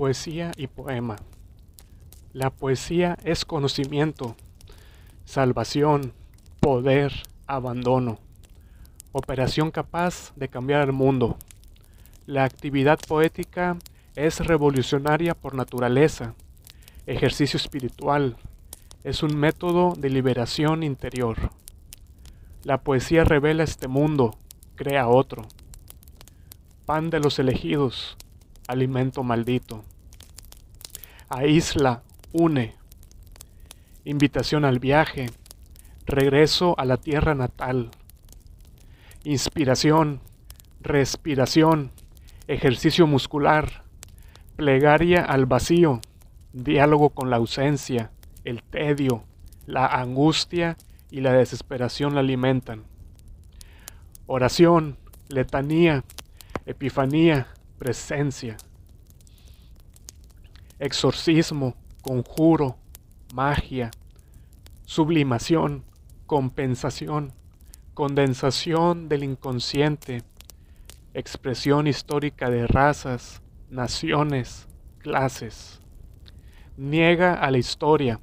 Poesía y poema. La poesía es conocimiento, salvación, poder, abandono, operación capaz de cambiar el mundo. La actividad poética es revolucionaria por naturaleza, ejercicio espiritual, es un método de liberación interior. La poesía revela este mundo, crea otro. Pan de los elegidos, alimento maldito. Aísla, une. Invitación al viaje, regreso a la tierra natal. Inspiración, respiración, ejercicio muscular, plegaria al vacío, diálogo con la ausencia, el tedio, la angustia y la desesperación la alimentan. Oración, letanía, epifanía, presencia. Exorcismo, conjuro, magia, sublimación, compensación, condensación del inconsciente, expresión histórica de razas, naciones, clases. Niega a la historia,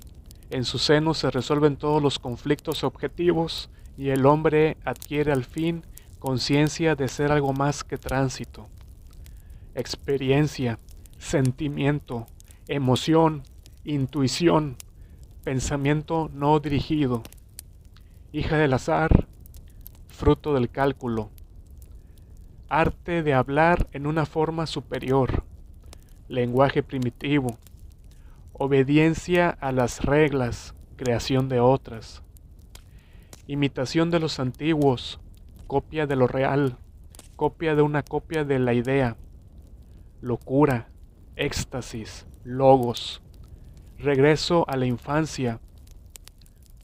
en su seno se resuelven todos los conflictos objetivos y el hombre adquiere al fin conciencia de ser algo más que tránsito experiencia, sentimiento, emoción, intuición, pensamiento no dirigido, hija del azar, fruto del cálculo, arte de hablar en una forma superior, lenguaje primitivo, obediencia a las reglas, creación de otras, imitación de los antiguos, copia de lo real, copia de una copia de la idea, locura, éxtasis, logos, regreso a la infancia,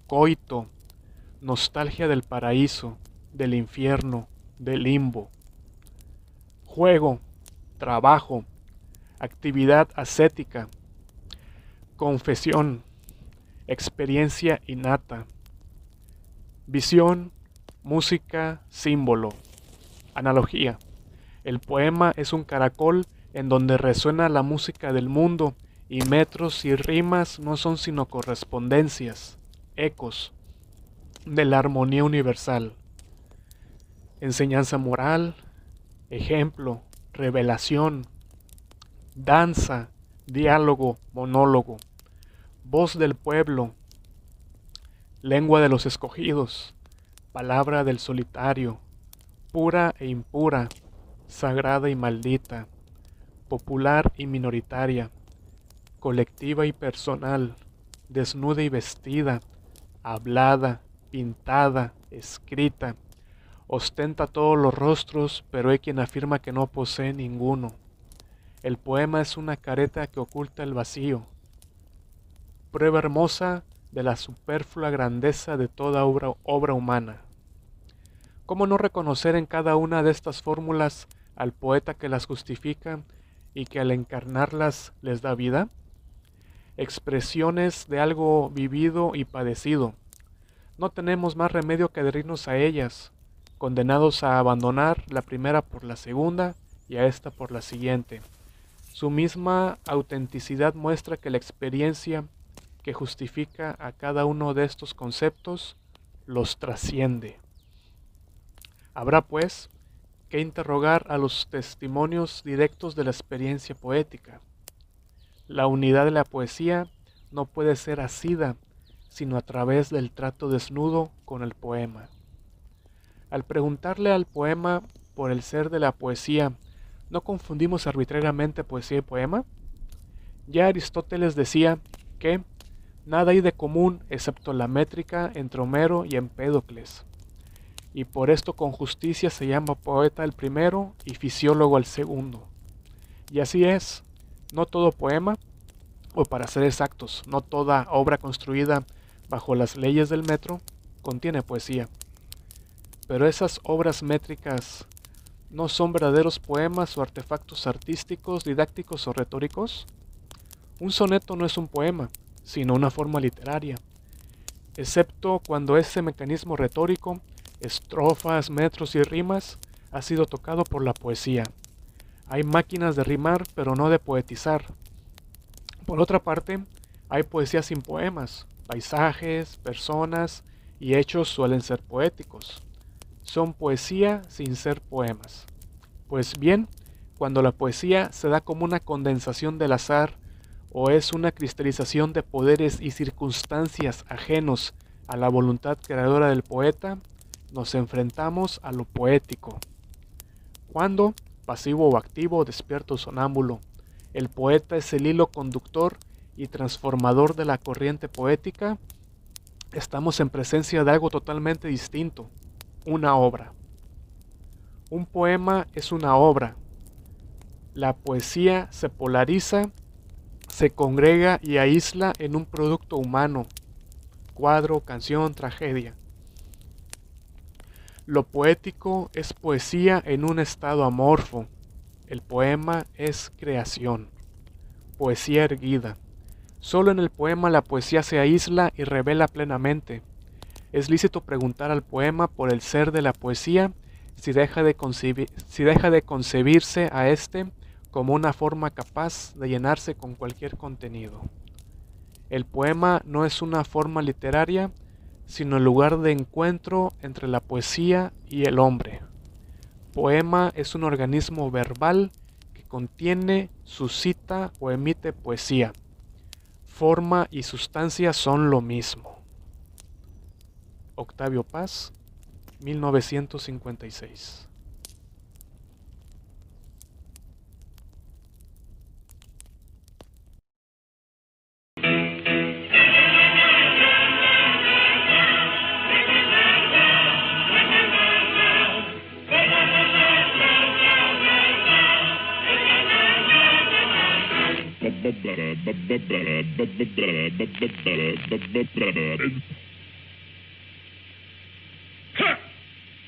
coito, nostalgia del paraíso, del infierno, del limbo, juego, trabajo, actividad ascética, confesión, experiencia innata, visión, música, símbolo, analogía. El poema es un caracol en donde resuena la música del mundo y metros y rimas no son sino correspondencias, ecos de la armonía universal. Enseñanza moral, ejemplo, revelación, danza, diálogo, monólogo, voz del pueblo, lengua de los escogidos, palabra del solitario, pura e impura, sagrada y maldita, popular y minoritaria, colectiva y personal, desnuda y vestida, hablada, pintada, escrita, ostenta todos los rostros, pero hay quien afirma que no posee ninguno. El poema es una careta que oculta el vacío, prueba hermosa de la superflua grandeza de toda obra, obra humana. ¿Cómo no reconocer en cada una de estas fórmulas al poeta que las justifica y que al encarnarlas les da vida? Expresiones de algo vivido y padecido. No tenemos más remedio que adherirnos a ellas, condenados a abandonar la primera por la segunda y a esta por la siguiente. Su misma autenticidad muestra que la experiencia que justifica a cada uno de estos conceptos los trasciende. Habrá pues que interrogar a los testimonios directos de la experiencia poética. La unidad de la poesía no puede ser asida sino a través del trato desnudo con el poema. Al preguntarle al poema por el ser de la poesía, ¿no confundimos arbitrariamente poesía y poema? Ya Aristóteles decía que nada hay de común excepto la métrica entre Homero y Empédocles y por esto con justicia se llama poeta el primero y fisiólogo el segundo. Y así es, no todo poema, o para ser exactos, no toda obra construida bajo las leyes del metro contiene poesía. Pero esas obras métricas no son verdaderos poemas o artefactos artísticos, didácticos o retóricos. Un soneto no es un poema, sino una forma literaria, excepto cuando ese mecanismo retórico estrofas, metros y rimas, ha sido tocado por la poesía. Hay máquinas de rimar, pero no de poetizar, Por otra parte, hay poesía sin poemas. Paisajes, personas y hechos suelen ser poéticos. Son poesía sin ser poemas. Pues bien, cuando la poesía se da como una condensación del azar o es una cristalización de poderes y circunstancias ajenos a la voluntad creadora del poeta, nos enfrentamos a lo poético. Cuando, pasivo o activo, despierto o sonámbulo, el poeta es el hilo conductor y transformador de la corriente poética, estamos en presencia de algo totalmente distinto, una obra. Un poema es una obra. La poesía se polariza, se congrega y aísla en un producto humano, cuadro, canción, tragedia. Lo poético es poesía en un estado amorfo. El poema es creación, poesía erguida. Solo en el poema la poesía se aísla y revela plenamente. Es lícito preguntar al poema por el ser de la poesía si deja de, si deja de concebirse a éste como una forma capaz de llenarse con cualquier contenido. El poema no es una forma literaria, sino lugar de encuentro entre la poesía y el hombre. Poema es un organismo verbal que contiene, suscita o emite poesía forma y sustancia son lo mismo. Octavio Paz, 1956. And